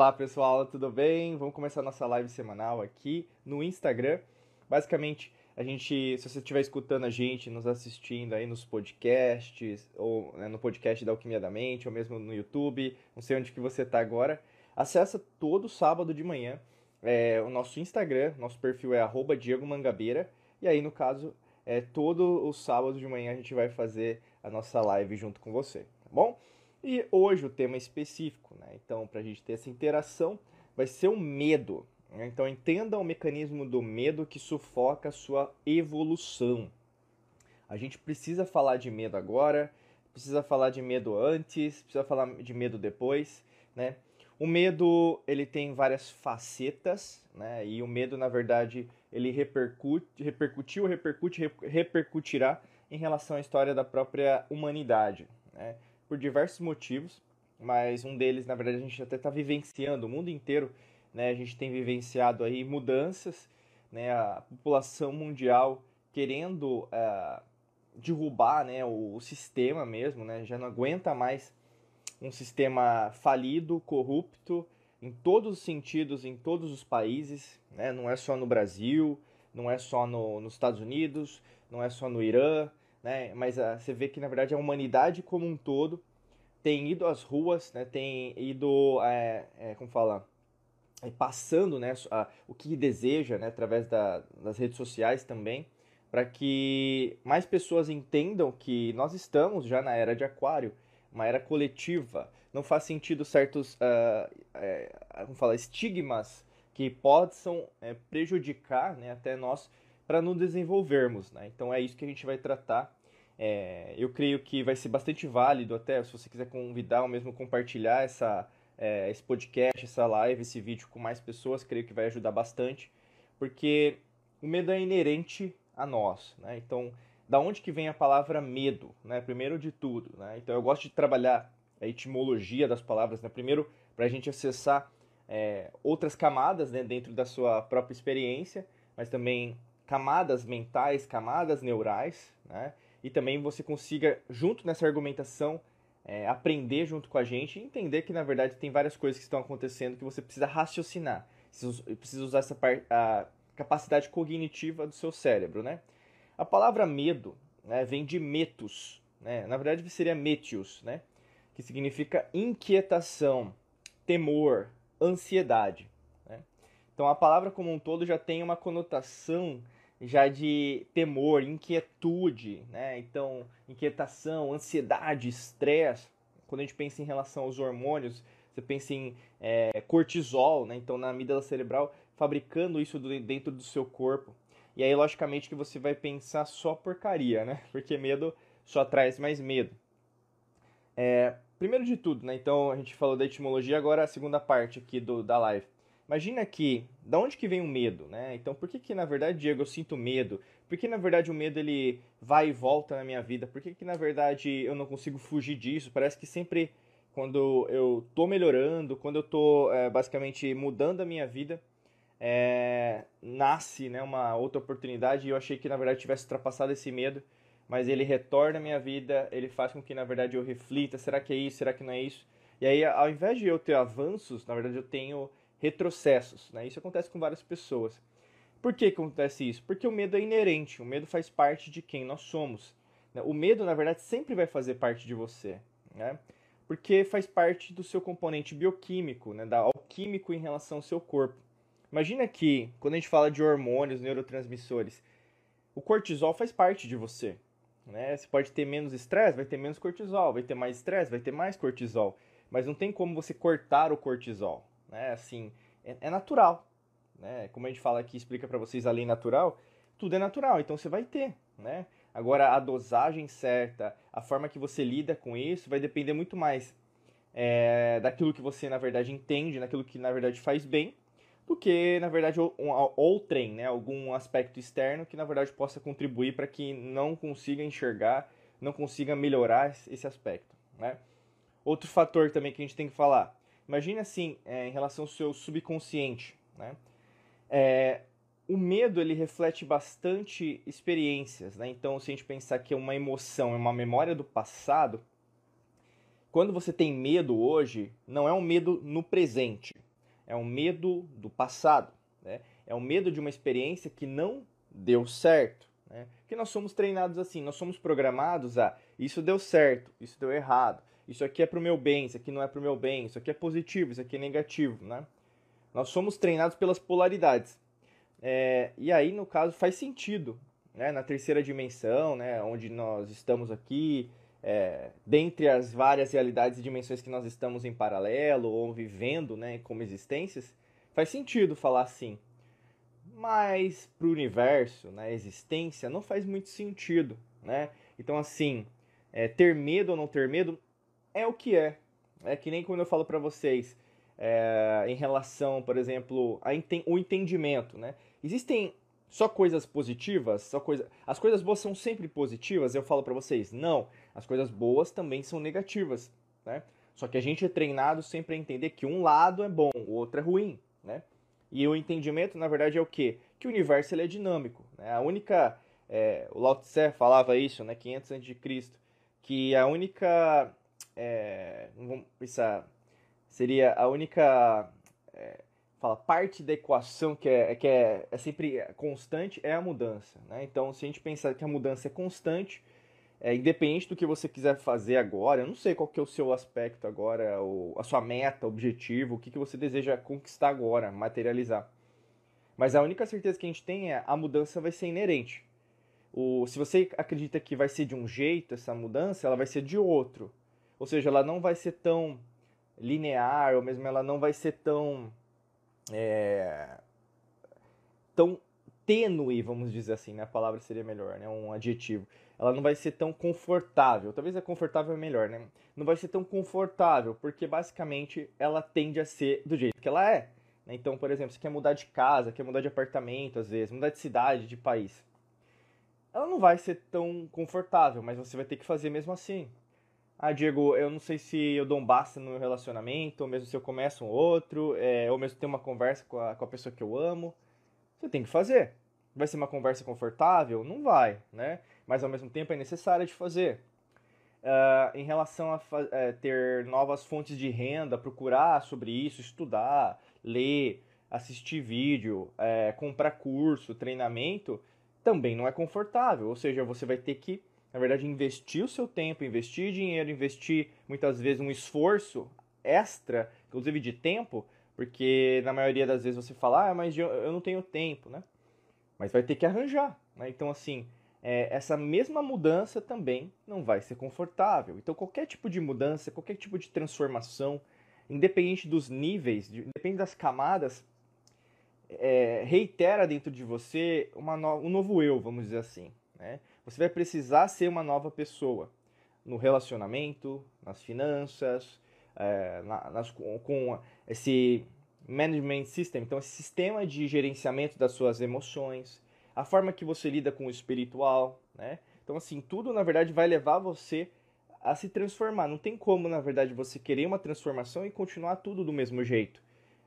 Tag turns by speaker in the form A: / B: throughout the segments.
A: Olá pessoal, tudo bem? Vamos começar nossa live semanal aqui no Instagram. Basicamente, a gente, se você estiver escutando a gente, nos assistindo aí nos podcasts, ou né, no podcast da Alquimia da Mente, ou mesmo no YouTube, não sei onde que você está agora, acessa todo sábado de manhã é, o nosso Instagram, nosso perfil é arroba Diego Mangabeira, e aí no caso, é, todo o sábado de manhã a gente vai fazer a nossa live junto com você, tá bom? E hoje o tema é específico, né? Então, para a gente ter essa interação, vai ser o medo. Né? Então, entenda o mecanismo do medo que sufoca a sua evolução. A gente precisa falar de medo agora, precisa falar de medo antes, precisa falar de medo depois, né? O medo, ele tem várias facetas, né? E o medo, na verdade, ele repercute, repercutiu, repercute, repercutirá em relação à história da própria humanidade, né? Por diversos motivos, mas um deles, na verdade, a gente até está vivenciando, o mundo inteiro, né, a gente tem vivenciado aí mudanças, né, a população mundial querendo uh, derrubar né, o, o, sistema mesmo, né, já não aguenta mais um sistema falido, corrupto, em todos os sentidos, em todos os países, né, não é só no Brasil, não é só no, nos Estados Unidos, não é só no Irã, né? Mas uh, você vê que na verdade a humanidade como um todo tem ido às ruas, né? Tem ido, é, é, como fala, é, passando, né? A, o que deseja, né? Através da, das redes sociais também, para que mais pessoas entendam que nós estamos já na era de Aquário, uma era coletiva. Não faz sentido certos, uh, como fala, estigmas que possam é, prejudicar, né? Até nós para nos desenvolvermos. Né? Então é isso que a gente vai tratar. É, eu creio que vai ser bastante válido até se você quiser convidar ou mesmo compartilhar essa, é, esse podcast, essa live, esse vídeo com mais pessoas, creio que vai ajudar bastante, porque o medo é inerente a nós. Né? Então, da onde que vem a palavra medo? Né? Primeiro de tudo. Né? Então, eu gosto de trabalhar a etimologia das palavras. Né? Primeiro, para a gente acessar é, outras camadas né, dentro da sua própria experiência, mas também camadas mentais, camadas neurais, né? E também você consiga, junto nessa argumentação, é, aprender junto com a gente e entender que, na verdade, tem várias coisas que estão acontecendo que você precisa raciocinar. Precisa usar essa parte, a capacidade cognitiva do seu cérebro, né? A palavra medo né, vem de metus, né? Na verdade, seria metius, né? Que significa inquietação, temor, ansiedade. Né? Então, a palavra como um todo já tem uma conotação já de temor, inquietude, né? Então, inquietação, ansiedade, estresse. Quando a gente pensa em relação aos hormônios, você pensa em é, cortisol, né? Então, na amígdala cerebral, fabricando isso dentro do seu corpo. E aí, logicamente, que você vai pensar só porcaria, né? Porque medo só traz mais medo. É, primeiro de tudo, né? Então, a gente falou da etimologia, agora a segunda parte aqui do, da live. Imagina que, da onde que vem o medo, né? Então, por que que na verdade, Diego, eu sinto medo? Por que na verdade o medo ele vai e volta na minha vida? Por que que na verdade eu não consigo fugir disso? Parece que sempre quando eu tô melhorando, quando eu tô é, basicamente mudando a minha vida, é, nasce né, uma outra oportunidade e eu achei que na verdade tivesse ultrapassado esse medo, mas ele retorna à minha vida, ele faz com que na verdade eu reflita, será que é isso, será que não é isso? E aí, ao invés de eu ter avanços, na verdade eu tenho retrocessos. Né? Isso acontece com várias pessoas. Por que, acontece isso? Porque o medo é inerente, o medo faz parte de quem nós somos. Né? O medo, na verdade, sempre vai fazer parte de você. Né? Porque faz parte do seu componente bioquímico, né? da alquímico em relação ao seu corpo. Imagina que, quando a gente fala de hormônios, neurotransmissores, o cortisol faz parte de você. Né? Você pode ter menos estresse, vai ter menos cortisol, vai ter mais estresse, vai ter mais cortisol. Mas não tem como você cortar o cortisol né? Assim, é, é natural, né? Como a gente fala aqui, explica para vocês a lei natural, tudo é natural, então você vai ter, né? Agora, a dosagem certa, a forma que você lida com isso vai depender muito mais é, daquilo que você, na verdade, entende, daquilo que, na verdade, faz bem, do que, na verdade, um, outrem, né? algum aspecto externo que, na verdade, possa contribuir para que não consiga enxergar, não consiga melhorar esse aspecto, né? Outro fator também que a gente tem que falar, Imagine assim, é, em relação ao seu subconsciente, né? É, o medo ele reflete bastante experiências, né? Então, se a gente pensar que é uma emoção, é uma memória do passado, quando você tem medo hoje, não é um medo no presente, é um medo do passado, né? é um medo de uma experiência que não deu certo. Né? Que nós somos treinados assim, nós somos programados a isso deu certo, isso deu errado, isso aqui é para o meu bem, isso aqui não é para o meu bem, isso aqui é positivo, isso aqui é negativo. Né? Nós somos treinados pelas polaridades. É, e aí, no caso, faz sentido. Né? Na terceira dimensão, né? onde nós estamos aqui, é, dentre as várias realidades e dimensões que nós estamos em paralelo ou vivendo né, como existências, faz sentido falar assim. Mas para o universo, na né, existência, não faz muito sentido. Né? Então, assim, é, ter medo ou não ter medo é o que é. É que nem quando eu falo para vocês é, em relação, por exemplo, ao entendimento. Né? Existem só coisas positivas, só coisa... as coisas boas são sempre positivas, eu falo para vocês, não, as coisas boas também são negativas, né? Só que a gente é treinado sempre a entender que um lado é bom, o outro é ruim, né? E o entendimento, na verdade, é o quê? Que o universo ele é dinâmico, né? A única... É, o Lao Tse falava isso, né? 500 a.C., que a única... É, essa seria a única... É, fala parte da equação que é, que é, é sempre constante é a mudança. Né? Então, se a gente pensar que a mudança é constante, é, independente do que você quiser fazer agora, eu não sei qual que é o seu aspecto agora, o, a sua meta, objetivo, o que, que você deseja conquistar agora, materializar. Mas a única certeza que a gente tem é a mudança vai ser inerente. O, se você acredita que vai ser de um jeito essa mudança, ela vai ser de outro. Ou seja, ela não vai ser tão linear, ou mesmo ela não vai ser tão é, tão tênue, vamos dizer assim, né? A palavra seria melhor, né? Um adjetivo. Ela não vai ser tão confortável. Talvez a confortável é melhor, né? Não vai ser tão confortável, porque basicamente ela tende a ser do jeito que ela é. Né? Então, por exemplo, você quer mudar de casa, quer mudar de apartamento, às vezes, mudar de cidade, de país. Ela não vai ser tão confortável, mas você vai ter que fazer mesmo assim. Ah, Diego, eu não sei se eu dou um basta no meu relacionamento, ou mesmo se eu começo um outro, é, ou mesmo ter uma conversa com a, com a pessoa que eu amo. Você tem que fazer. Vai ser uma conversa confortável? Não vai, né? Mas ao mesmo tempo é necessária de fazer. Uh, em relação a é, ter novas fontes de renda, procurar sobre isso, estudar, ler, assistir vídeo, é, comprar curso, treinamento, também não é confortável. Ou seja, você vai ter que na verdade, investir o seu tempo, investir dinheiro, investir muitas vezes um esforço extra, inclusive de tempo, porque na maioria das vezes você fala, ah, mas eu não tenho tempo, né? Mas vai ter que arranjar, né? Então, assim, é, essa mesma mudança também não vai ser confortável. Então, qualquer tipo de mudança, qualquer tipo de transformação, independente dos níveis, independente das camadas, é, reitera dentro de você no, um novo eu, vamos dizer assim, né? Você vai precisar ser uma nova pessoa no relacionamento, nas finanças, é, nas, com esse management system, então esse sistema de gerenciamento das suas emoções, a forma que você lida com o espiritual, né? Então assim, tudo na verdade vai levar você a se transformar. Não tem como, na verdade, você querer uma transformação e continuar tudo do mesmo jeito.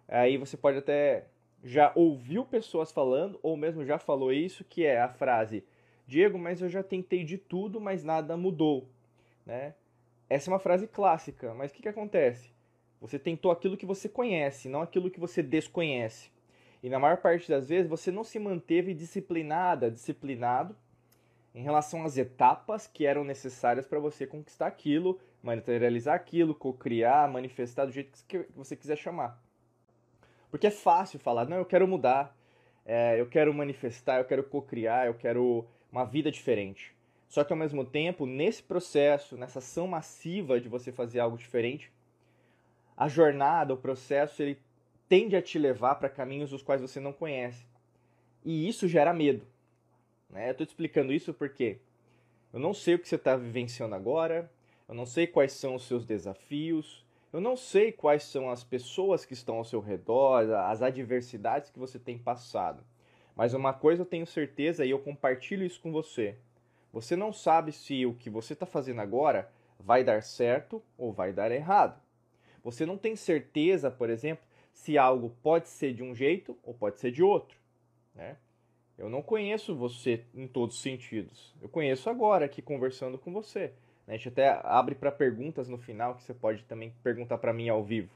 A: Aí você pode até já ouviu pessoas falando ou mesmo já falou isso, que é a frase Diego, mas eu já tentei de tudo, mas nada mudou. Né? Essa é uma frase clássica, mas o que, que acontece? Você tentou aquilo que você conhece, não aquilo que você desconhece. E na maior parte das vezes você não se manteve disciplinada, disciplinado em relação às etapas que eram necessárias para você conquistar aquilo, materializar aquilo, co-criar, manifestar do jeito que você quiser chamar. Porque é fácil falar, não, eu quero mudar, é, eu quero manifestar, eu quero co-criar, eu quero uma vida diferente. Só que ao mesmo tempo, nesse processo, nessa ação massiva de você fazer algo diferente, a jornada, o processo, ele tende a te levar para caminhos os quais você não conhece. E isso gera medo. Né? Eu estou te explicando isso porque eu não sei o que você está vivenciando agora, eu não sei quais são os seus desafios, eu não sei quais são as pessoas que estão ao seu redor, as adversidades que você tem passado. Mas uma coisa eu tenho certeza e eu compartilho isso com você. Você não sabe se o que você está fazendo agora vai dar certo ou vai dar errado. Você não tem certeza, por exemplo, se algo pode ser de um jeito ou pode ser de outro. Né? Eu não conheço você em todos os sentidos. Eu conheço agora aqui conversando com você. Né? A gente até abre para perguntas no final que você pode também perguntar para mim ao vivo.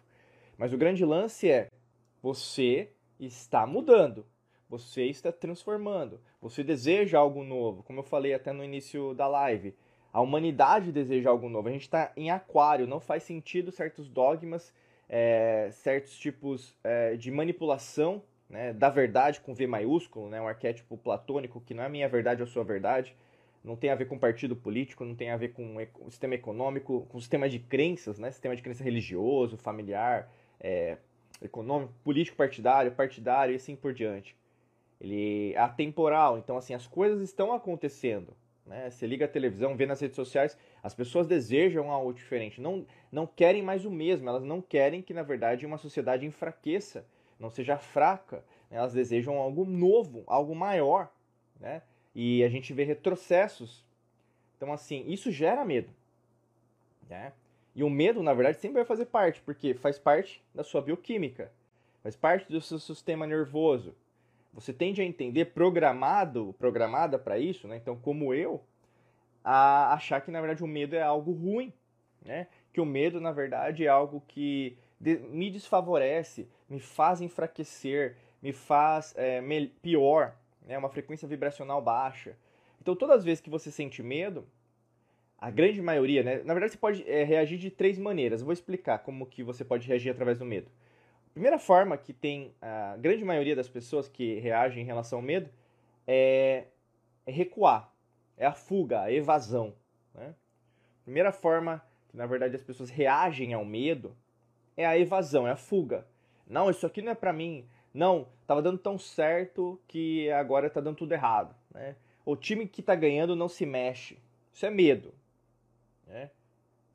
A: Mas o grande lance é você está mudando, você está transformando, você deseja algo novo, como eu falei até no início da live. A humanidade deseja algo novo. A gente está em aquário, não faz sentido certos dogmas, é, certos tipos é, de manipulação né, da verdade com V maiúsculo, né, um arquétipo platônico que não é minha verdade ou sua verdade, não tem a ver com partido político, não tem a ver com o sistema econômico, com o sistema de crenças, né, sistema de crença religioso, familiar, é, econômico, político partidário, partidário e assim por diante. Ele é atemporal, então assim, as coisas estão acontecendo. Né? Você liga a televisão, vê nas redes sociais, as pessoas desejam algo diferente, não, não querem mais o mesmo, elas não querem que, na verdade, uma sociedade enfraqueça não seja fraca. Né? Elas desejam algo novo, algo maior. Né? E a gente vê retrocessos. Então, assim, isso gera medo. Né? E o medo, na verdade, sempre vai fazer parte, porque faz parte da sua bioquímica, faz parte do seu sistema nervoso. Você tende a entender programado, programada para isso, né? Então, como eu, a achar que na verdade o medo é algo ruim, né? Que o medo, na verdade, é algo que me desfavorece, me faz enfraquecer, me faz é, pior, né, uma frequência vibracional baixa. Então, todas as vezes que você sente medo, a grande maioria, né, na verdade você pode é, reagir de três maneiras. Eu vou explicar como que você pode reagir através do medo. Primeira forma que tem a grande maioria das pessoas que reagem em relação ao medo é, é recuar, é a fuga, a evasão. Né? Primeira forma que na verdade as pessoas reagem ao medo é a evasão, é a fuga. Não, isso aqui não é para mim. Não, tava dando tão certo que agora tá dando tudo errado. Né? O time que tá ganhando não se mexe. Isso é medo. Né?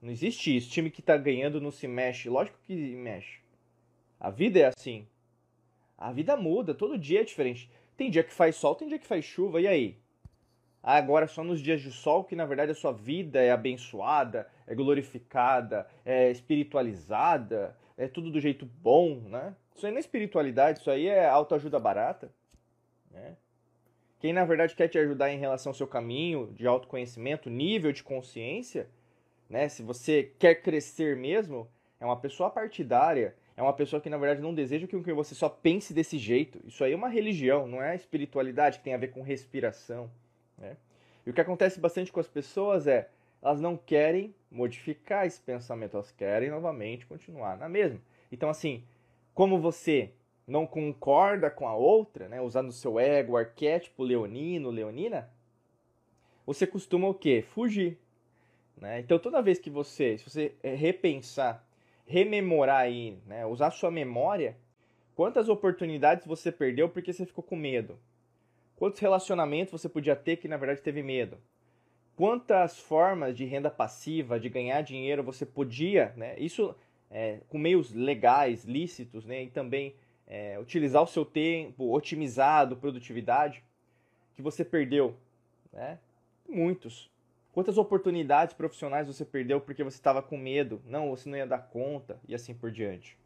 A: Não existe isso. Time que tá ganhando não se mexe. Lógico que mexe. A vida é assim. A vida muda, todo dia é diferente. Tem dia que faz sol, tem dia que faz chuva, e aí? agora só nos dias de sol que na verdade a sua vida é abençoada, é glorificada, é espiritualizada, é tudo do jeito bom, né? Isso aí não é espiritualidade, isso aí é autoajuda barata, né? Quem na verdade quer te ajudar em relação ao seu caminho de autoconhecimento, nível de consciência, né? Se você quer crescer mesmo, é uma pessoa partidária, é uma pessoa que na verdade não deseja que você só pense desse jeito. Isso aí é uma religião, não é espiritualidade que tem a ver com respiração. Né? E o que acontece bastante com as pessoas é elas não querem modificar esse pensamento, elas querem novamente continuar na mesma. Então, assim, como você não concorda com a outra, né, usando o seu ego, arquétipo leonino, leonina, você costuma o quê? Fugir. Né? Então, toda vez que você, se você é, repensar, rememorar aí, né, usar sua memória, quantas oportunidades você perdeu porque você ficou com medo? Quantos relacionamentos você podia ter que na verdade teve medo? Quantas formas de renda passiva, de ganhar dinheiro você podia, né? Isso é, com meios legais, lícitos, né? E também é, utilizar o seu tempo otimizado, produtividade, que você perdeu, né? Muitos. Quantas oportunidades profissionais você perdeu porque você estava com medo? Não, você não ia dar conta e assim por diante.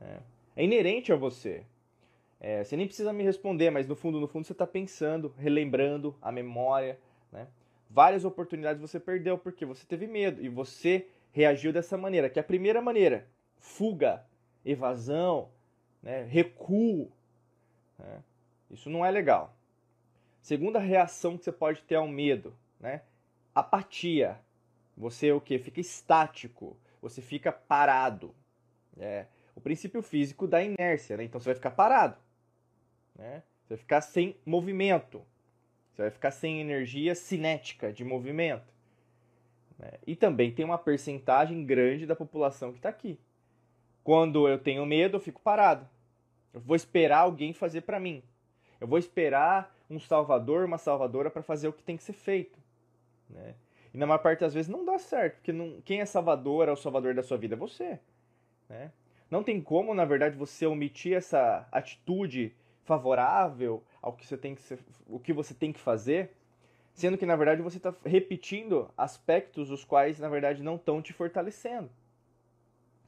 A: É, é inerente a você. É, você nem precisa me responder, mas no fundo, no fundo, você está pensando, relembrando a memória, né? Várias oportunidades você perdeu porque você teve medo e você reagiu dessa maneira, que é a primeira maneira, fuga, evasão, né? recuo. Né? Isso não é legal. Segunda reação que você pode ter ao medo, né? Apatia. Você o que? Fica estático. Você fica parado. É o princípio físico da inércia, né? Então você vai ficar parado. Né? Você vai ficar sem movimento. Você vai ficar sem energia cinética de movimento. Né? E também tem uma percentagem grande da população que está aqui. Quando eu tenho medo, eu fico parado. Eu vou esperar alguém fazer para mim. Eu vou esperar um salvador, uma salvadora para fazer o que tem que ser feito. Né? E na maior parte das vezes não dá certo, porque não, quem é salvador, é o salvador da sua vida é você. Né? Não tem como, na verdade, você omitir essa atitude favorável ao que você tem que ser, o que você tem que fazer, sendo que na verdade você está repetindo aspectos os quais na verdade não estão te fortalecendo,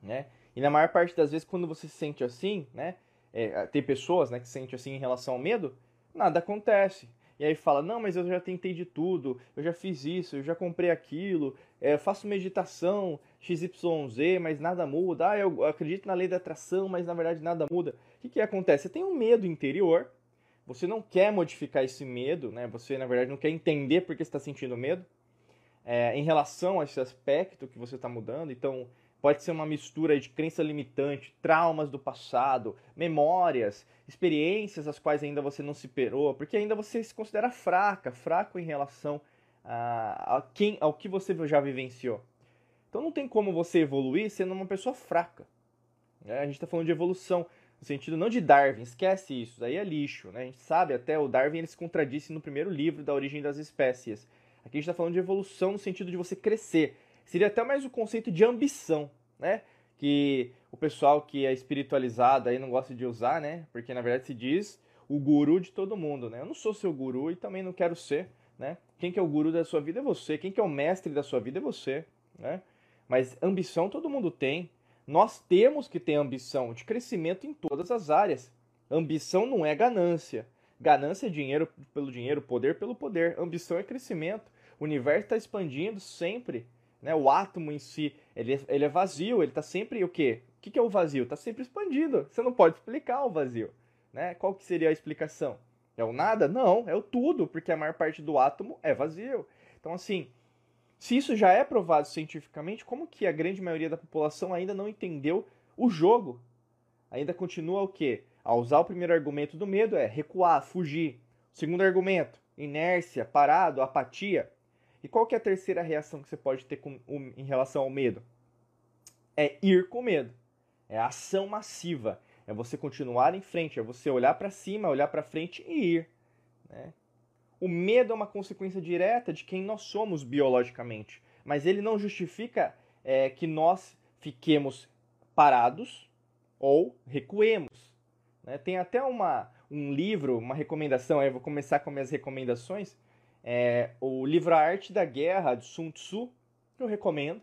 A: né? E na maior parte das vezes quando você se sente assim, né? É, tem pessoas, né, que se sentem assim em relação ao medo, nada acontece. E aí fala: Não, mas eu já tentei de tudo, eu já fiz isso, eu já comprei aquilo, é, faço meditação XYZ, mas nada muda. Ah, eu acredito na lei da atração, mas na verdade nada muda. O que, que acontece? Você tem um medo interior, você não quer modificar esse medo, né? você na verdade não quer entender por que está sentindo medo é, em relação a esse aspecto que você está mudando. Então, Pode ser uma mistura de crença limitante, traumas do passado, memórias, experiências às quais ainda você não se perou, porque ainda você se considera fraca, fraco em relação a, a quem, ao que você já vivenciou. Então não tem como você evoluir sendo uma pessoa fraca. Né? A gente está falando de evolução, no sentido não de Darwin, esquece isso, aí é lixo. Né? A gente sabe até, o Darwin ele se contradisse no primeiro livro da origem das espécies. Aqui a gente está falando de evolução no sentido de você crescer. Seria até mais o conceito de ambição né? Que o pessoal que é espiritualizado aí não gosta de usar, né? Porque na verdade se diz o guru de todo mundo, né? Eu não sou seu guru e também não quero ser, né? Quem que é o guru da sua vida é você, quem que é o mestre da sua vida é você, né? Mas ambição todo mundo tem. Nós temos que ter ambição de crescimento em todas as áreas. Ambição não é ganância. Ganância é dinheiro pelo dinheiro, poder pelo poder. Ambição é crescimento. O universo está expandindo sempre. Né? O átomo em si, ele, é, ele é vazio, ele está sempre o quê? O que, que é o vazio? Está sempre expandido. Você não pode explicar o vazio. Né? Qual que seria a explicação? É o nada? Não, é o tudo, porque a maior parte do átomo é vazio. Então, assim, se isso já é provado cientificamente, como que a grande maioria da população ainda não entendeu o jogo? Ainda continua o quê? A usar o primeiro argumento do medo é recuar, fugir. O segundo argumento, inércia, parado, apatia. E qual que é a terceira reação que você pode ter com, um, em relação ao medo? É ir com medo. É a ação massiva. É você continuar em frente, é você olhar para cima, olhar para frente e ir. Né? O medo é uma consequência direta de quem nós somos biologicamente, mas ele não justifica é, que nós fiquemos parados ou recuemos. Né? Tem até uma, um livro, uma recomendação, eu vou começar com minhas recomendações, é, o livro A Arte da Guerra, de Sun Tzu, que eu recomendo.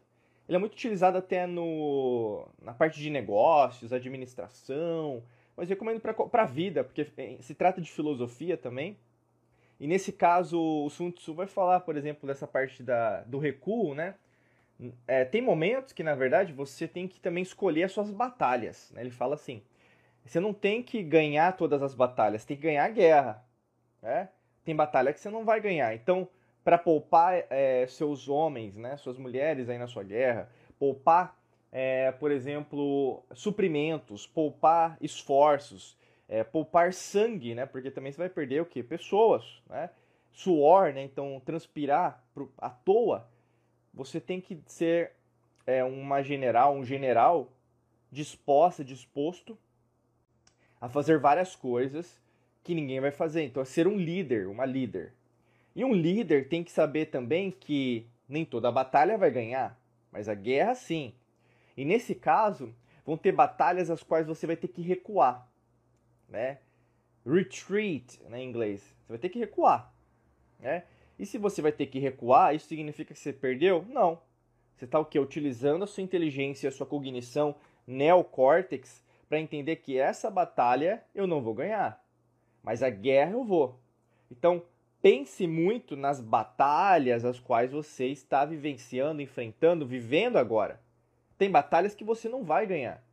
A: Ele é muito utilizado até no, na parte de negócios, administração, mas recomendo para a vida, porque é, se trata de filosofia também. E nesse caso, o Sun Tzu vai falar, por exemplo, dessa parte da, do recuo, né? É, tem momentos que, na verdade, você tem que também escolher as suas batalhas. Né? Ele fala assim: você não tem que ganhar todas as batalhas, tem que ganhar a guerra. Né? Tem batalha que você não vai ganhar. Então, para poupar é, seus homens, né, suas mulheres aí na sua guerra, poupar, é, por exemplo, suprimentos, poupar esforços, é, poupar sangue, né, porque também você vai perder o quê? Pessoas, né? Suor, né? Então, transpirar pro, à toa, você tem que ser é, uma general, um general disposta, disposto a fazer várias coisas que ninguém vai fazer. Então é ser um líder, uma líder. E um líder tem que saber também que nem toda batalha vai ganhar, mas a guerra sim. E nesse caso, vão ter batalhas as quais você vai ter que recuar, né? Retreat, né, em inglês. Você vai ter que recuar, né? E se você vai ter que recuar, isso significa que você perdeu? Não. Você está o quê? Utilizando a sua inteligência, a sua cognição neocórtex para entender que essa batalha eu não vou ganhar mas a guerra eu vou. Então, pense muito nas batalhas as quais você está vivenciando, enfrentando, vivendo agora. Tem batalhas que você não vai ganhar.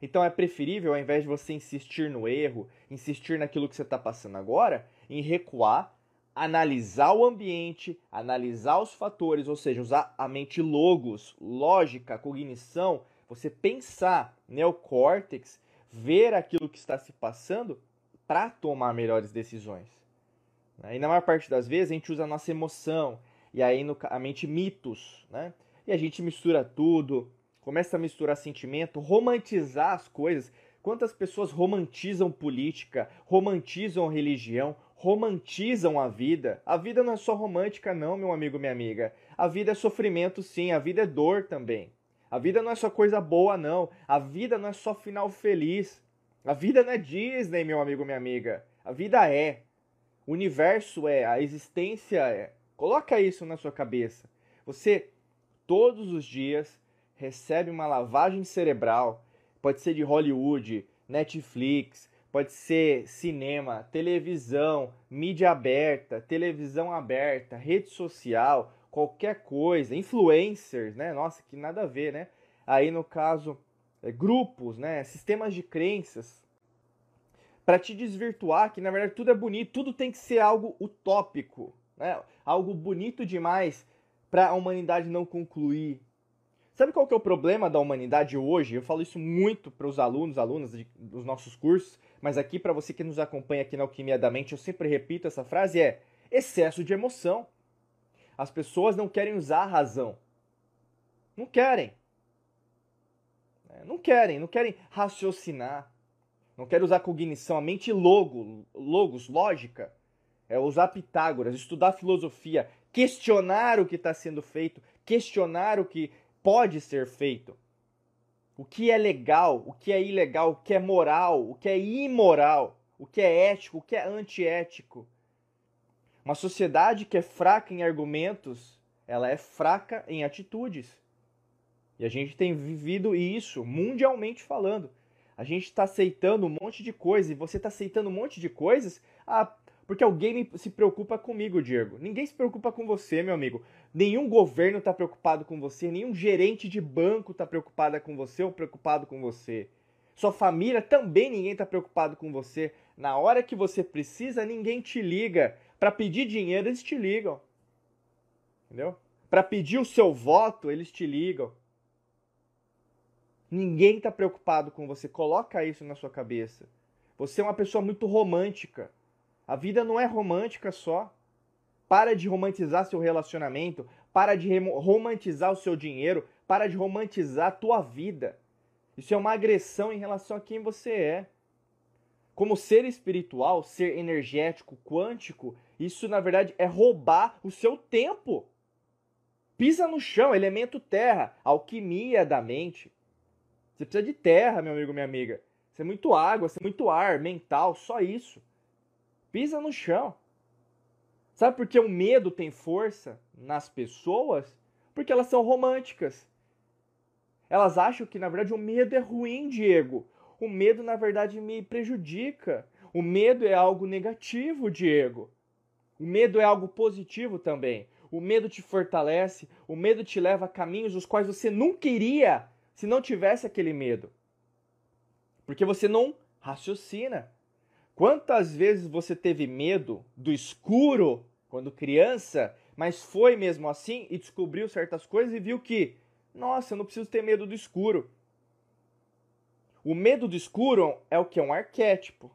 A: Então é preferível, ao invés de você insistir no erro, insistir naquilo que você está passando agora, em recuar, analisar o ambiente, analisar os fatores, ou seja, usar a mente logos, lógica, cognição, você pensar, neocórtex, ver aquilo que está se passando para tomar melhores decisões. Né? E na maior parte das vezes a gente usa a nossa emoção, e aí no, a mente mitos, né? E a gente mistura tudo, começa a misturar sentimento, romantizar as coisas. Quantas pessoas romantizam política, romantizam religião, romantizam a vida? A vida não é só romântica, não, meu amigo, minha amiga. A vida é sofrimento, sim, a vida é dor também. A vida não é só coisa boa, não. A vida não é só final feliz. A vida não é Disney, meu amigo, minha amiga. A vida é. O universo é, a existência é. Coloca isso na sua cabeça. Você, todos os dias, recebe uma lavagem cerebral. Pode ser de Hollywood, Netflix, pode ser cinema, televisão, mídia aberta, televisão aberta, rede social, qualquer coisa, influencers, né? Nossa, que nada a ver, né? Aí no caso, grupos, né? Sistemas de crenças, para te desvirtuar que na verdade tudo é bonito, tudo tem que ser algo utópico, né? Algo bonito demais para a humanidade não concluir. Sabe qual que é o problema da humanidade hoje? Eu falo isso muito para os alunos, alunas de, dos nossos cursos, mas aqui para você que nos acompanha aqui na Alquimia da Mente, eu sempre repito essa frase é excesso de emoção. As pessoas não querem usar a razão. Não querem. Não querem, não querem raciocinar. Não querem usar cognição, a mente logo, logos, lógica. É usar Pitágoras, estudar filosofia, questionar o que está sendo feito, questionar o que pode ser feito. O que é legal, o que é ilegal, o que é moral, o que é imoral, o que é ético, o que é antiético. Uma sociedade que é fraca em argumentos, ela é fraca em atitudes. E a gente tem vivido isso mundialmente falando. A gente está aceitando um monte de coisa e você está aceitando um monte de coisas. Ah, porque alguém se preocupa comigo, Diego. Ninguém se preocupa com você, meu amigo. Nenhum governo está preocupado com você, nenhum gerente de banco está preocupado com você ou preocupado com você. Sua família também ninguém está preocupado com você. Na hora que você precisa, ninguém te liga. Para pedir dinheiro, eles te ligam. Entendeu? Para pedir o seu voto, eles te ligam. Ninguém está preocupado com você. Coloca isso na sua cabeça. Você é uma pessoa muito romântica. A vida não é romântica só. Para de romantizar seu relacionamento, para de romantizar o seu dinheiro, para de romantizar a tua vida. Isso é uma agressão em relação a quem você é. Como ser espiritual, ser energético, quântico, isso na verdade é roubar o seu tempo. Pisa no chão, elemento terra, alquimia da mente. Você precisa de terra, meu amigo, minha amiga. Você é muito água, você é muito ar, mental, só isso. Pisa no chão. Sabe por que o medo tem força nas pessoas? Porque elas são românticas. Elas acham que, na verdade, o medo é ruim, Diego. O medo, na verdade, me prejudica. O medo é algo negativo, Diego. O medo é algo positivo também. O medo te fortalece, o medo te leva a caminhos os quais você nunca iria se não tivesse aquele medo. Porque você não raciocina. Quantas vezes você teve medo do escuro quando criança, mas foi mesmo assim e descobriu certas coisas e viu que, nossa, eu não preciso ter medo do escuro. O medo do escuro é o que? É um arquétipo.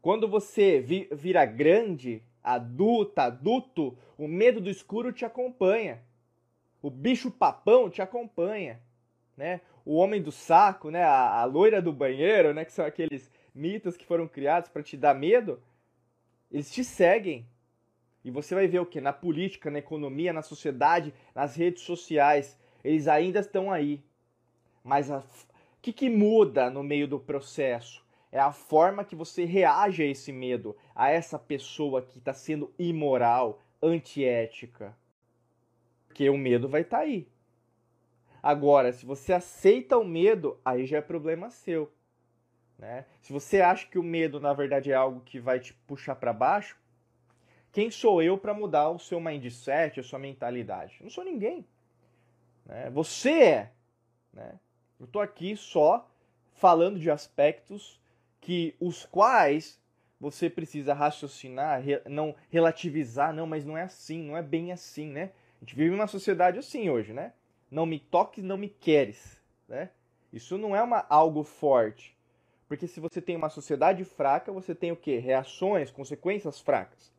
A: Quando você vira grande, adulta, adulto, o medo do escuro te acompanha. O bicho papão te acompanha, né? O homem do saco, né? A, a loira do banheiro, né? Que são aqueles mitos que foram criados para te dar medo, eles te seguem. E você vai ver o que? Na política, na economia, na sociedade, nas redes sociais. Eles ainda estão aí. Mas o que, que muda no meio do processo? É a forma que você reage a esse medo, a essa pessoa que está sendo imoral, antiética. Porque o medo vai estar tá aí. Agora, se você aceita o medo, aí já é problema seu. Né? Se você acha que o medo, na verdade, é algo que vai te puxar para baixo, quem sou eu para mudar o seu mindset, a sua mentalidade? Não sou ninguém. Né? Você é. Né? Eu estou aqui só falando de aspectos que os quais você precisa raciocinar, não relativizar, não, mas não é assim, não é bem assim, né? A gente vive uma sociedade assim hoje, né? Não me toques, não me queres, né? Isso não é uma, algo forte. Porque se você tem uma sociedade fraca, você tem o quê? Reações, consequências fracas.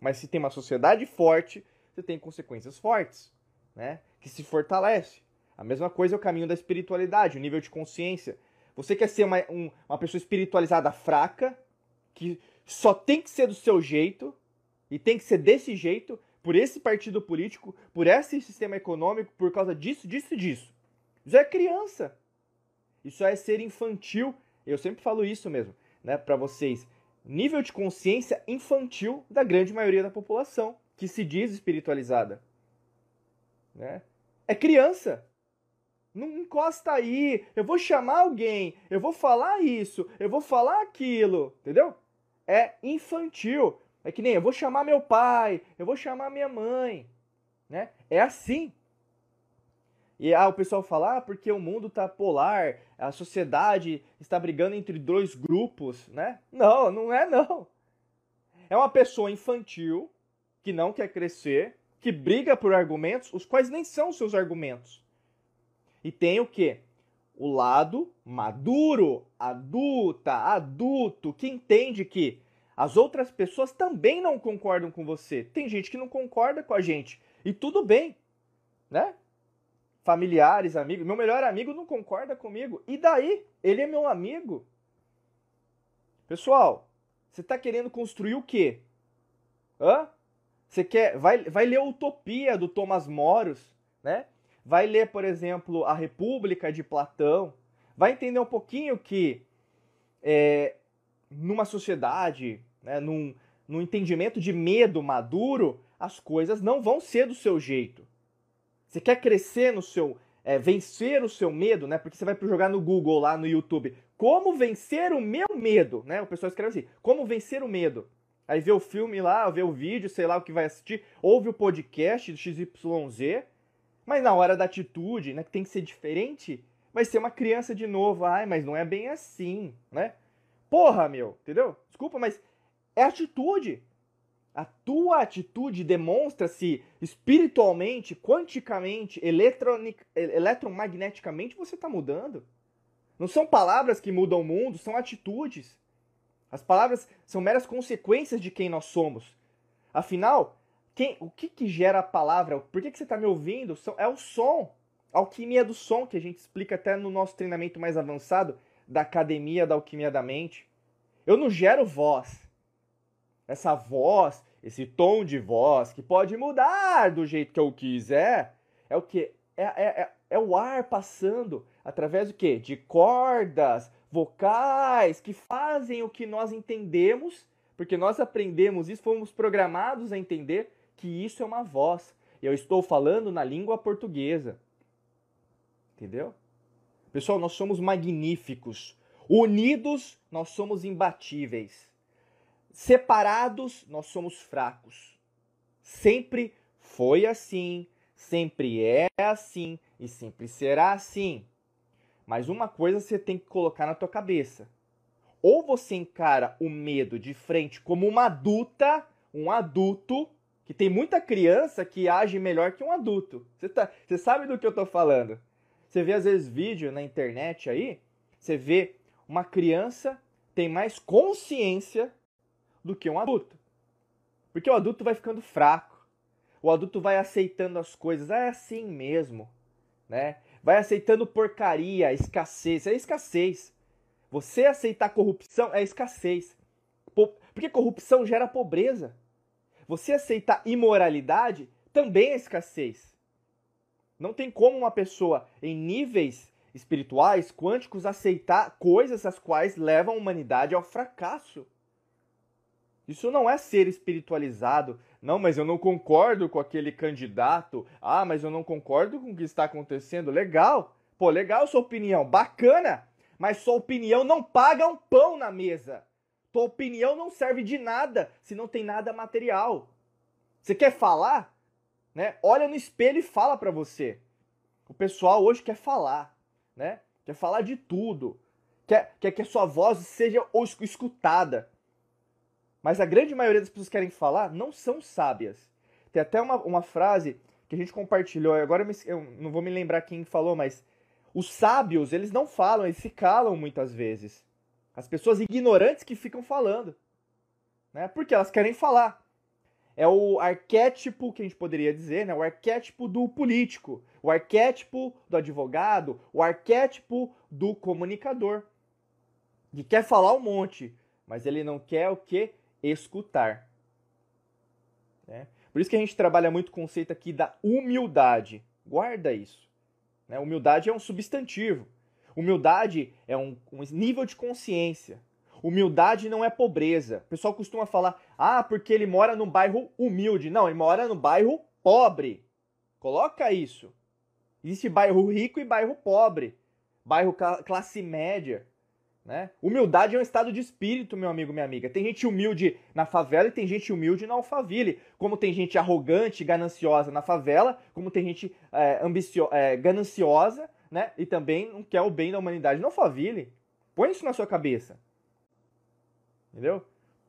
A: Mas se tem uma sociedade forte, você tem consequências fortes, né? Que se fortalece. A mesma coisa é o caminho da espiritualidade, o nível de consciência. Você quer ser uma, um, uma pessoa espiritualizada fraca, que só tem que ser do seu jeito, e tem que ser desse jeito, por esse partido político, por esse sistema econômico, por causa disso, disso e disso. Isso é criança. Isso é ser infantil eu sempre falo isso mesmo, né, para vocês. Nível de consciência infantil da grande maioria da população que se diz espiritualizada, né? É criança. Não encosta aí. Eu vou chamar alguém. Eu vou falar isso. Eu vou falar aquilo. Entendeu? É infantil. É que nem eu vou chamar meu pai. Eu vou chamar minha mãe. Né? É assim. E ah, o pessoal fala, ah, porque o mundo está polar, a sociedade está brigando entre dois grupos, né? Não, não é não. É uma pessoa infantil que não quer crescer, que briga por argumentos, os quais nem são seus argumentos. E tem o quê? O lado maduro, adulta, adulto, que entende que as outras pessoas também não concordam com você. Tem gente que não concorda com a gente. E tudo bem, né? familiares, amigos. Meu melhor amigo não concorda comigo. E daí? Ele é meu amigo. Pessoal, você está querendo construir o quê? Hã? Você quer. Vai, vai ler Utopia do Thomas Moros, né? Vai ler, por exemplo, A República de Platão. Vai entender um pouquinho que é, numa sociedade, né, num, num entendimento de medo maduro, as coisas não vão ser do seu jeito. Você quer crescer no seu. É, vencer o seu medo, né? Porque você vai jogar no Google lá no YouTube. Como vencer o meu medo, né? O pessoal escreve assim: Como vencer o medo? Aí vê o filme lá, vê o vídeo, sei lá o que vai assistir, ouve o podcast do XYZ, mas na hora da atitude, né, que tem que ser diferente, vai ser uma criança de novo. Ai, mas não é bem assim, né? Porra, meu, entendeu? Desculpa, mas é atitude. A tua atitude demonstra-se espiritualmente, quanticamente, eletromagneticamente você está mudando. Não são palavras que mudam o mundo, são atitudes. As palavras são meras consequências de quem nós somos. Afinal, quem, o que, que gera a palavra? Por que, que você está me ouvindo? É o som. A alquimia do som, que a gente explica até no nosso treinamento mais avançado da Academia da Alquimia da Mente. Eu não gero voz essa voz, esse tom de voz que pode mudar do jeito que eu quiser, é o que? É, é, é, é, o ar passando através do que? De cordas vocais que fazem o que nós entendemos, porque nós aprendemos isso, fomos programados a entender que isso é uma voz. Eu estou falando na língua portuguesa. Entendeu? Pessoal, nós somos magníficos. Unidos, nós somos imbatíveis. Separados, nós somos fracos. Sempre foi assim, sempre é assim e sempre será assim. Mas uma coisa você tem que colocar na tua cabeça. Ou você encara o medo de frente como uma adulta, um adulto, que tem muita criança que age melhor que um adulto. Você, tá, você sabe do que eu tô falando? Você vê às vezes vídeo na internet aí, você vê uma criança tem mais consciência do que um adulto. Porque o adulto vai ficando fraco. O adulto vai aceitando as coisas. Ah, é assim mesmo, né? Vai aceitando porcaria, escassez. É escassez. Você aceitar corrupção é escassez. Porque corrupção gera pobreza. Você aceitar imoralidade também é escassez. Não tem como uma pessoa em níveis espirituais, quânticos, aceitar coisas as quais levam a humanidade ao fracasso. Isso não é ser espiritualizado. Não, mas eu não concordo com aquele candidato. Ah, mas eu não concordo com o que está acontecendo. Legal. Pô, legal sua opinião. Bacana. Mas sua opinião não paga um pão na mesa. Tua opinião não serve de nada se não tem nada material. Você quer falar? Né? Olha no espelho e fala para você. O pessoal hoje quer falar, né? Quer falar de tudo. Quer, quer que a sua voz seja escutada. Mas a grande maioria das pessoas que querem falar não são sábias. Tem até uma, uma frase que a gente compartilhou, agora eu, me, eu não vou me lembrar quem falou, mas os sábios, eles não falam, eles se calam muitas vezes. As pessoas ignorantes que ficam falando. Né? Porque elas querem falar. É o arquétipo que a gente poderia dizer, né? o arquétipo do político, o arquétipo do advogado, o arquétipo do comunicador. Que quer falar um monte, mas ele não quer o que? escutar. Né? Por isso que a gente trabalha muito o conceito aqui da humildade. Guarda isso. Né? Humildade é um substantivo. Humildade é um, um nível de consciência. Humildade não é pobreza. O pessoal costuma falar, ah, porque ele mora num bairro humilde. Não, ele mora num bairro pobre. Coloca isso. Existe bairro rico e bairro pobre, bairro classe média. Né? Humildade é um estado de espírito, meu amigo, minha amiga. Tem gente humilde na favela e tem gente humilde na alfaville. Como tem gente arrogante, gananciosa na favela, como tem gente é, é, gananciosa né? e também não quer o bem da humanidade na alfaville. Põe isso na sua cabeça. Entendeu?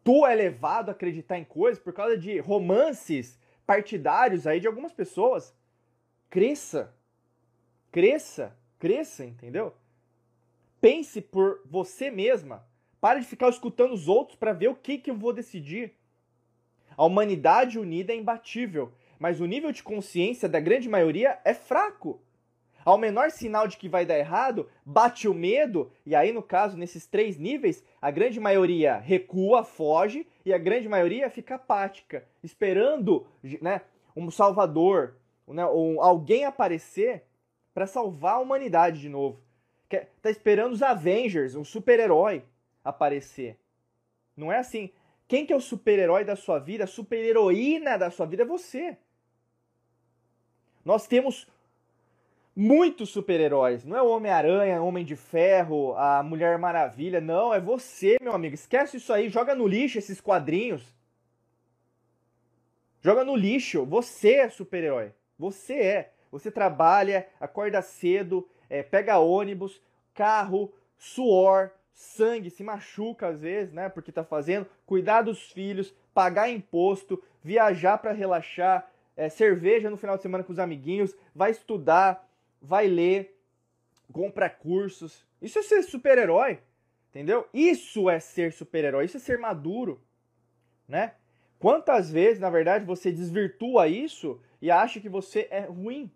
A: Tu é levado a acreditar em coisas por causa de romances partidários aí de algumas pessoas. Cresça. Cresça. Cresça, entendeu? Pense por você mesma. Pare de ficar escutando os outros para ver o que, que eu vou decidir. A humanidade unida é imbatível, mas o nível de consciência da grande maioria é fraco. Ao menor sinal de que vai dar errado, bate o medo, e aí, no caso, nesses três níveis, a grande maioria recua, foge, e a grande maioria fica apática, esperando né, um salvador, né, ou alguém aparecer para salvar a humanidade de novo. Tá esperando os Avengers, um super-herói, aparecer. Não é assim. Quem que é o super-herói da sua vida, a super-heroína da sua vida é você. Nós temos muitos super-heróis. Não é o Homem-Aranha, Homem de Ferro, a Mulher Maravilha. Não, é você, meu amigo. Esquece isso aí. Joga no lixo esses quadrinhos. Joga no lixo. Você é super-herói. Você é. Você trabalha, acorda cedo, é, pega ônibus, carro, suor, sangue, se machuca às vezes, né? Porque tá fazendo, cuidar dos filhos, pagar imposto, viajar para relaxar, é, cerveja no final de semana com os amiguinhos, vai estudar, vai ler, compra cursos. Isso é ser super-herói, entendeu? Isso é ser super-herói, isso é ser maduro, né? Quantas vezes, na verdade, você desvirtua isso e acha que você é ruim,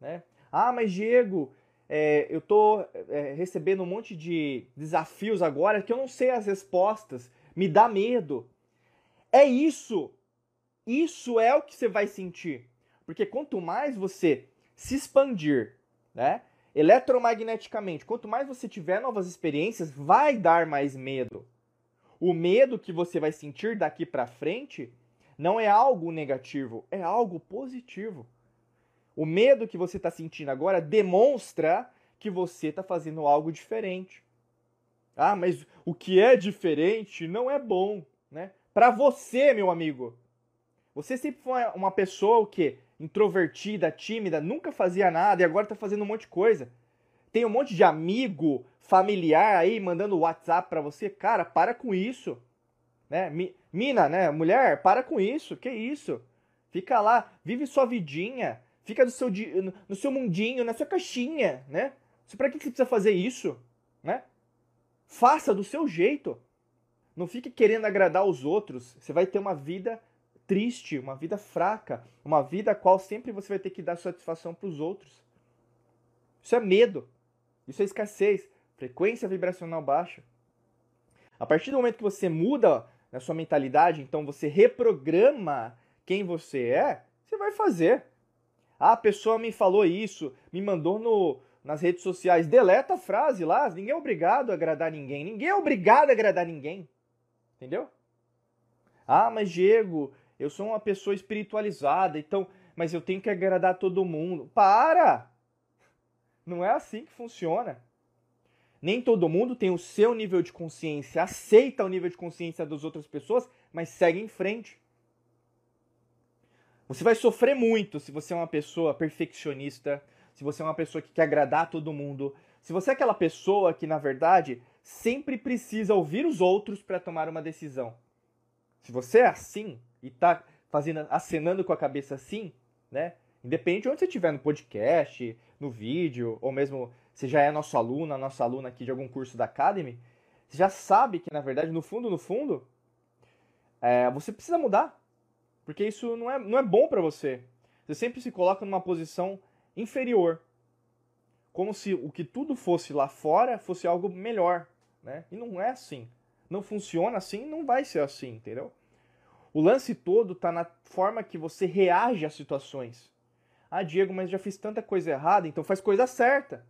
A: né? Ah, mas Diego, é, eu tô é, recebendo um monte de desafios agora que eu não sei as respostas, me dá medo. É isso. Isso é o que você vai sentir. Porque quanto mais você se expandir, né? Eletromagneticamente, quanto mais você tiver novas experiências, vai dar mais medo. O medo que você vai sentir daqui para frente não é algo negativo, é algo positivo. O medo que você está sentindo agora demonstra que você está fazendo algo diferente. Ah, mas o que é diferente não é bom, né? Para você, meu amigo. Você sempre foi uma pessoa o quê? Introvertida, tímida, nunca fazia nada e agora está fazendo um monte de coisa. Tem um monte de amigo, familiar aí mandando WhatsApp para você. Cara, para com isso. Né? Mina, né? Mulher, para com isso. Que isso? Fica lá, vive sua vidinha. Fica no seu, no seu mundinho, na sua caixinha, né? Para que você precisa fazer isso, né? Faça do seu jeito. Não fique querendo agradar os outros. Você vai ter uma vida triste, uma vida fraca, uma vida a qual sempre você vai ter que dar satisfação para os outros. Isso é medo. Isso é escassez. Frequência vibracional baixa. A partir do momento que você muda na sua mentalidade, então você reprograma quem você é, você vai fazer. Ah, a pessoa me falou isso, me mandou no, nas redes sociais. Deleta a frase lá. Ninguém é obrigado a agradar ninguém. Ninguém é obrigado a agradar ninguém. Entendeu? Ah, mas Diego, eu sou uma pessoa espiritualizada, então, mas eu tenho que agradar todo mundo. Para! Não é assim que funciona. Nem todo mundo tem o seu nível de consciência, aceita o nível de consciência das outras pessoas, mas segue em frente. Você vai sofrer muito se você é uma pessoa perfeccionista, se você é uma pessoa que quer agradar todo mundo, se você é aquela pessoa que, na verdade, sempre precisa ouvir os outros para tomar uma decisão. Se você é assim e está fazendo, acenando com a cabeça assim, né? Independente de onde você estiver, no podcast, no vídeo, ou mesmo se já é nosso aluno, nossa aluna aqui de algum curso da Academy, você já sabe que, na verdade, no fundo, no fundo, é, você precisa mudar. Porque isso não é, não é bom para você. Você sempre se coloca numa posição inferior. Como se o que tudo fosse lá fora fosse algo melhor. Né? E não é assim. Não funciona assim não vai ser assim, entendeu? O lance todo está na forma que você reage às situações. Ah, Diego, mas já fiz tanta coisa errada, então faz coisa certa.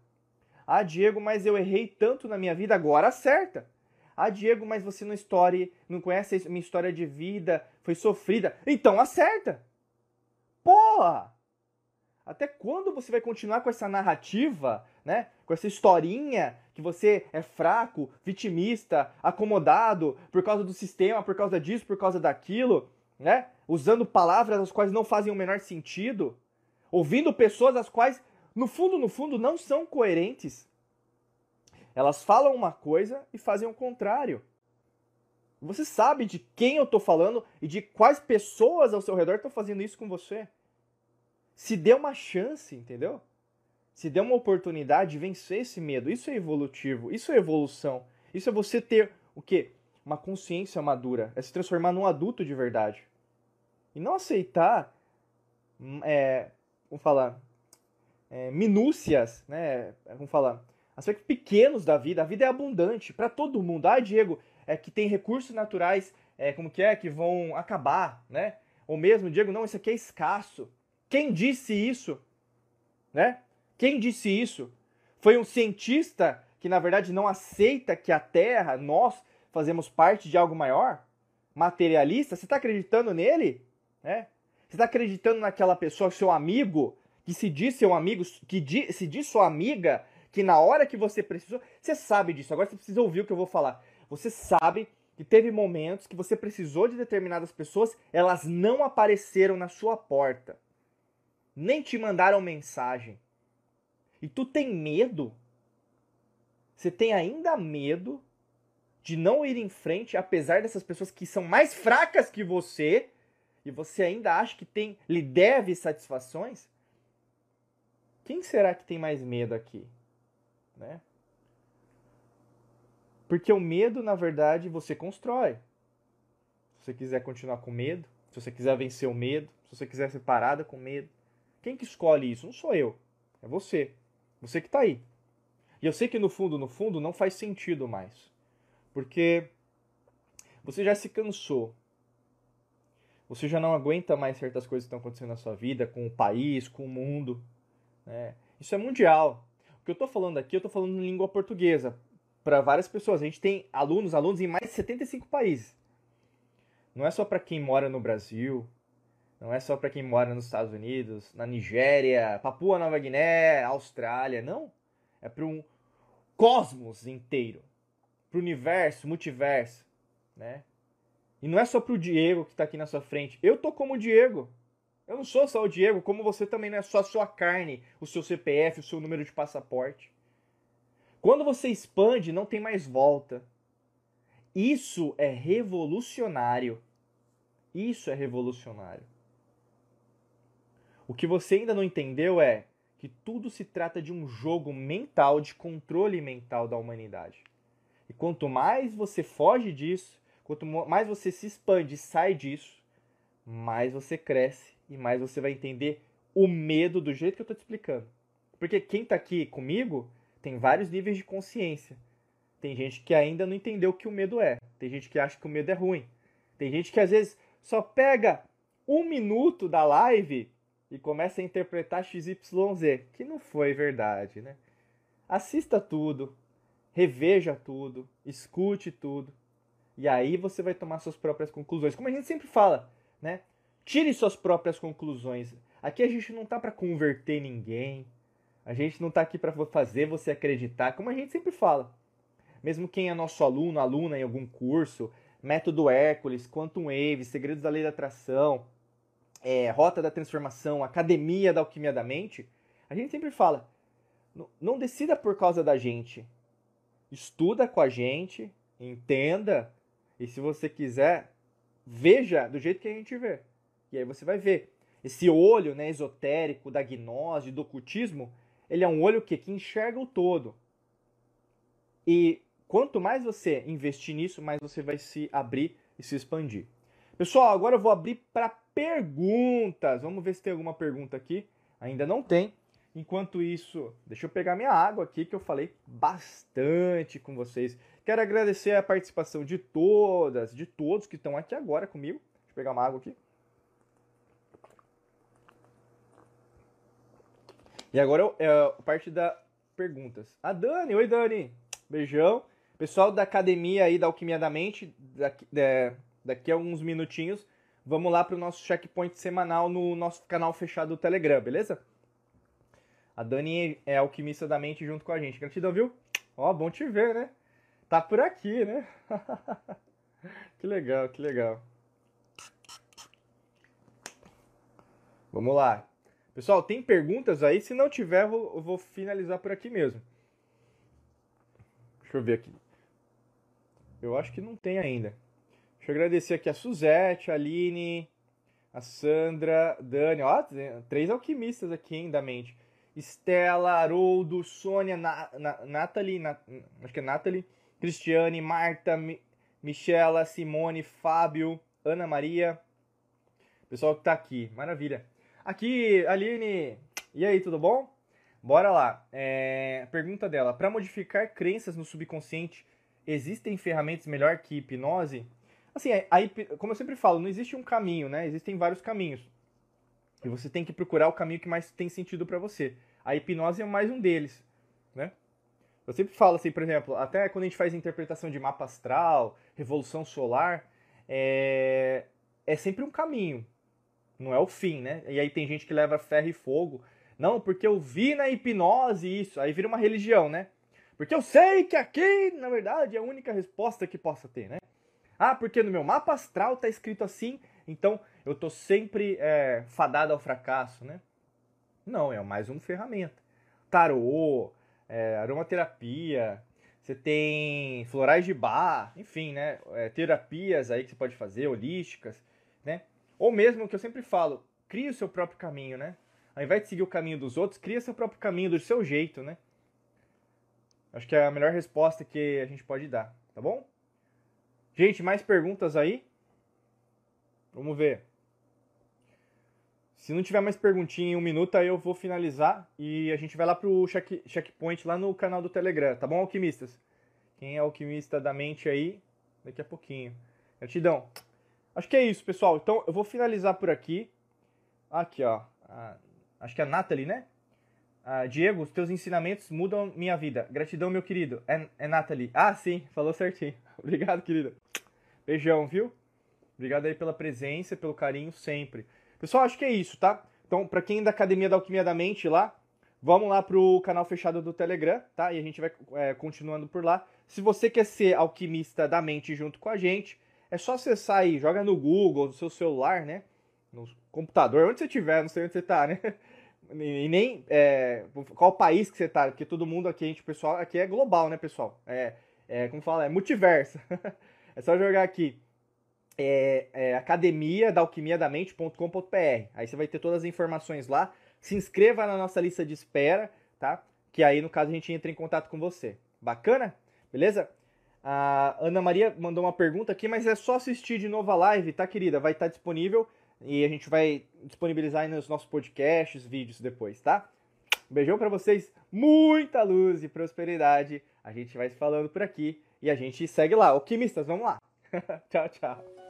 A: Ah, Diego, mas eu errei tanto na minha vida, agora acerta. Ah, Diego, mas você não story, não conhece a minha história de vida, foi sofrida. Então acerta. Porra! Até quando você vai continuar com essa narrativa, né? Com essa historinha que você é fraco, vitimista, acomodado por causa do sistema, por causa disso, por causa daquilo, né? Usando palavras as quais não fazem o menor sentido, ouvindo pessoas as quais, no fundo, no fundo, não são coerentes. Elas falam uma coisa e fazem o contrário. Você sabe de quem eu estou falando e de quais pessoas ao seu redor estão fazendo isso com você. Se dê uma chance, entendeu? Se dê uma oportunidade de vencer esse medo. Isso é evolutivo, isso é evolução. Isso é você ter o quê? Uma consciência madura. É se transformar num adulto de verdade. E não aceitar, hum, é, vamos falar, é, minúcias, né? Vamos falar, aspectos pequenos da vida. A vida é abundante para todo mundo. Ah, Diego, é que tem recursos naturais, é, como que é, que vão acabar, né? Ou mesmo, Diego, não, isso aqui é escasso. Quem disse isso? Né? Quem disse isso? Foi um cientista que na verdade não aceita que a Terra, nós fazemos parte de algo maior? Materialista? Você está acreditando nele? Né? Você está acreditando naquela pessoa, seu amigo, que se diz seu amigo, que di, se diz sua amiga, que na hora que você precisou, você sabe disso. Agora você precisa ouvir o que eu vou falar. Você sabe que teve momentos que você precisou de determinadas pessoas, elas não apareceram na sua porta nem te mandaram mensagem. E tu tem medo? Você tem ainda medo de não ir em frente, apesar dessas pessoas que são mais fracas que você, e você ainda acha que tem, lhe deve satisfações? Quem será que tem mais medo aqui? Né? Porque o medo, na verdade, você constrói. Se você quiser continuar com medo, se você quiser vencer o medo, se você quiser ser parada com medo, quem que escolhe isso? Não sou eu. É você. Você que está aí. E eu sei que no fundo, no fundo, não faz sentido mais. Porque você já se cansou. Você já não aguenta mais certas coisas que estão acontecendo na sua vida, com o país, com o mundo. Né? Isso é mundial. O que eu estou falando aqui, eu estou falando em língua portuguesa. Para várias pessoas. A gente tem alunos, alunos em mais de 75 países. Não é só para quem mora no Brasil, não é só para quem mora nos Estados Unidos, na Nigéria, Papua Nova Guiné, Austrália. Não. É para um cosmos inteiro. Para o universo, multiverso. Né? E não é só para o Diego que está aqui na sua frente. Eu tô como o Diego. Eu não sou só o Diego, como você também não é só a sua carne, o seu CPF, o seu número de passaporte. Quando você expande, não tem mais volta. Isso é revolucionário. Isso é revolucionário. O que você ainda não entendeu é que tudo se trata de um jogo mental, de controle mental da humanidade. E quanto mais você foge disso, quanto mais você se expande e sai disso, mais você cresce e mais você vai entender o medo do jeito que eu estou te explicando. Porque quem está aqui comigo tem vários níveis de consciência. Tem gente que ainda não entendeu o que o medo é. Tem gente que acha que o medo é ruim. Tem gente que às vezes só pega um minuto da live e começa a interpretar XYZ, que não foi verdade, né? Assista tudo, reveja tudo, escute tudo, e aí você vai tomar suas próprias conclusões. Como a gente sempre fala, né? Tire suas próprias conclusões. Aqui a gente não tá para converter ninguém. A gente não tá aqui para fazer você acreditar, como a gente sempre fala. Mesmo quem é nosso aluno, aluna em algum curso, método Hércules, Quantum Wave, Segredos da Lei da Atração, é, Rota da Transformação, Academia da Alquimia da Mente, a gente sempre fala: não decida por causa da gente. Estuda com a gente, entenda, e se você quiser, veja do jeito que a gente vê. E aí você vai ver. Esse olho né, esotérico da gnose, do ocultismo, ele é um olho que, que enxerga o todo. E quanto mais você investir nisso, mais você vai se abrir e se expandir. Pessoal, agora eu vou abrir para perguntas. Vamos ver se tem alguma pergunta aqui. Ainda não tem. Enquanto isso, deixa eu pegar minha água aqui que eu falei bastante com vocês. Quero agradecer a participação de todas, de todos que estão aqui agora comigo. Deixa eu pegar uma água aqui. E agora é a parte da perguntas. A Dani, oi Dani, beijão. Pessoal da academia aí da Alquimia da Mente, daqui, é, daqui a uns minutinhos vamos lá para o nosso checkpoint semanal no nosso canal fechado do Telegram, beleza? A Dani é alquimista da mente junto com a gente. Gratidão, viu? Ó, bom te ver, né? Tá por aqui, né? que legal, que legal. Vamos lá. Pessoal, tem perguntas aí? Se não tiver, eu vou, vou finalizar por aqui mesmo. Deixa eu ver aqui. Eu acho que não tem ainda. Deixa eu agradecer aqui a Suzette, a Aline, a Sandra, Dani. Ó, três alquimistas aqui, hein, da mente. Estela, Haroldo, Sônia, Na, Na, Nathalie, Na, acho que é Nathalie, Cristiane, Marta, Mi, Michela, Simone, Fábio, Ana Maria. Pessoal que tá aqui, maravilha. Aqui, Aline. E aí, tudo bom? Bora lá. É, pergunta dela: para modificar crenças no subconsciente, existem ferramentas melhor que hipnose? Assim, é, a, como eu sempre falo, não existe um caminho, né? Existem vários caminhos. E você tem que procurar o caminho que mais tem sentido para você. A hipnose é mais um deles, né? Eu sempre falo assim, por exemplo, até quando a gente faz interpretação de mapa astral, revolução solar, é, é sempre um caminho não é o fim, né? E aí tem gente que leva ferro e fogo. Não, porque eu vi na hipnose isso. Aí vira uma religião, né? Porque eu sei que aqui, na verdade, é a única resposta que possa ter, né? Ah, porque no meu mapa astral tá escrito assim, então eu tô sempre é, fadado ao fracasso, né? Não, é mais uma ferramenta. Tarô, é, aromaterapia, você tem florais de bar, enfim, né? É, terapias aí que você pode fazer, holísticas, né? Ou mesmo que eu sempre falo, crie o seu próprio caminho, né? Ao invés de seguir o caminho dos outros, cria seu próprio caminho do seu jeito, né? Acho que é a melhor resposta que a gente pode dar, tá bom? Gente, mais perguntas aí? Vamos ver. Se não tiver mais perguntinha em um minuto, aí eu vou finalizar e a gente vai lá pro check, checkpoint lá no canal do Telegram, tá bom, alquimistas? Quem é alquimista da mente aí, daqui a pouquinho. Gratidão. Acho que é isso, pessoal. Então eu vou finalizar por aqui. Aqui, ó. acho que é a Nathalie, né? Diego, os teus ensinamentos mudam minha vida. Gratidão, meu querido. É, é Nathalie. Ah, sim, falou certinho. Obrigado, querida. Beijão, viu? Obrigado aí pela presença, pelo carinho sempre. Pessoal, acho que é isso, tá? Então, para quem é da Academia da Alquimia da Mente lá, vamos lá pro canal fechado do Telegram, tá? E a gente vai é, continuando por lá. Se você quer ser alquimista da mente junto com a gente, é só acessar aí, joga no Google, no seu celular, né? No computador, onde você estiver, não sei onde você tá, né? E nem é, qual país que você tá, porque todo mundo aqui, a gente, pessoal, aqui é global, né, pessoal? É, é como fala, é multiverso. é só jogar aqui. É, é academia da alquimia da mente.com.br. Aí você vai ter todas as informações lá. Se inscreva na nossa lista de espera, tá? Que aí, no caso, a gente entra em contato com você. Bacana? Beleza? A Ana Maria mandou uma pergunta aqui, mas é só assistir de novo a live, tá, querida? Vai estar tá disponível e a gente vai disponibilizar aí nos nossos podcasts, vídeos depois, tá? Beijão para vocês, muita luz e prosperidade. A gente vai se falando por aqui e a gente segue lá. Alquimistas, vamos lá. tchau, tchau.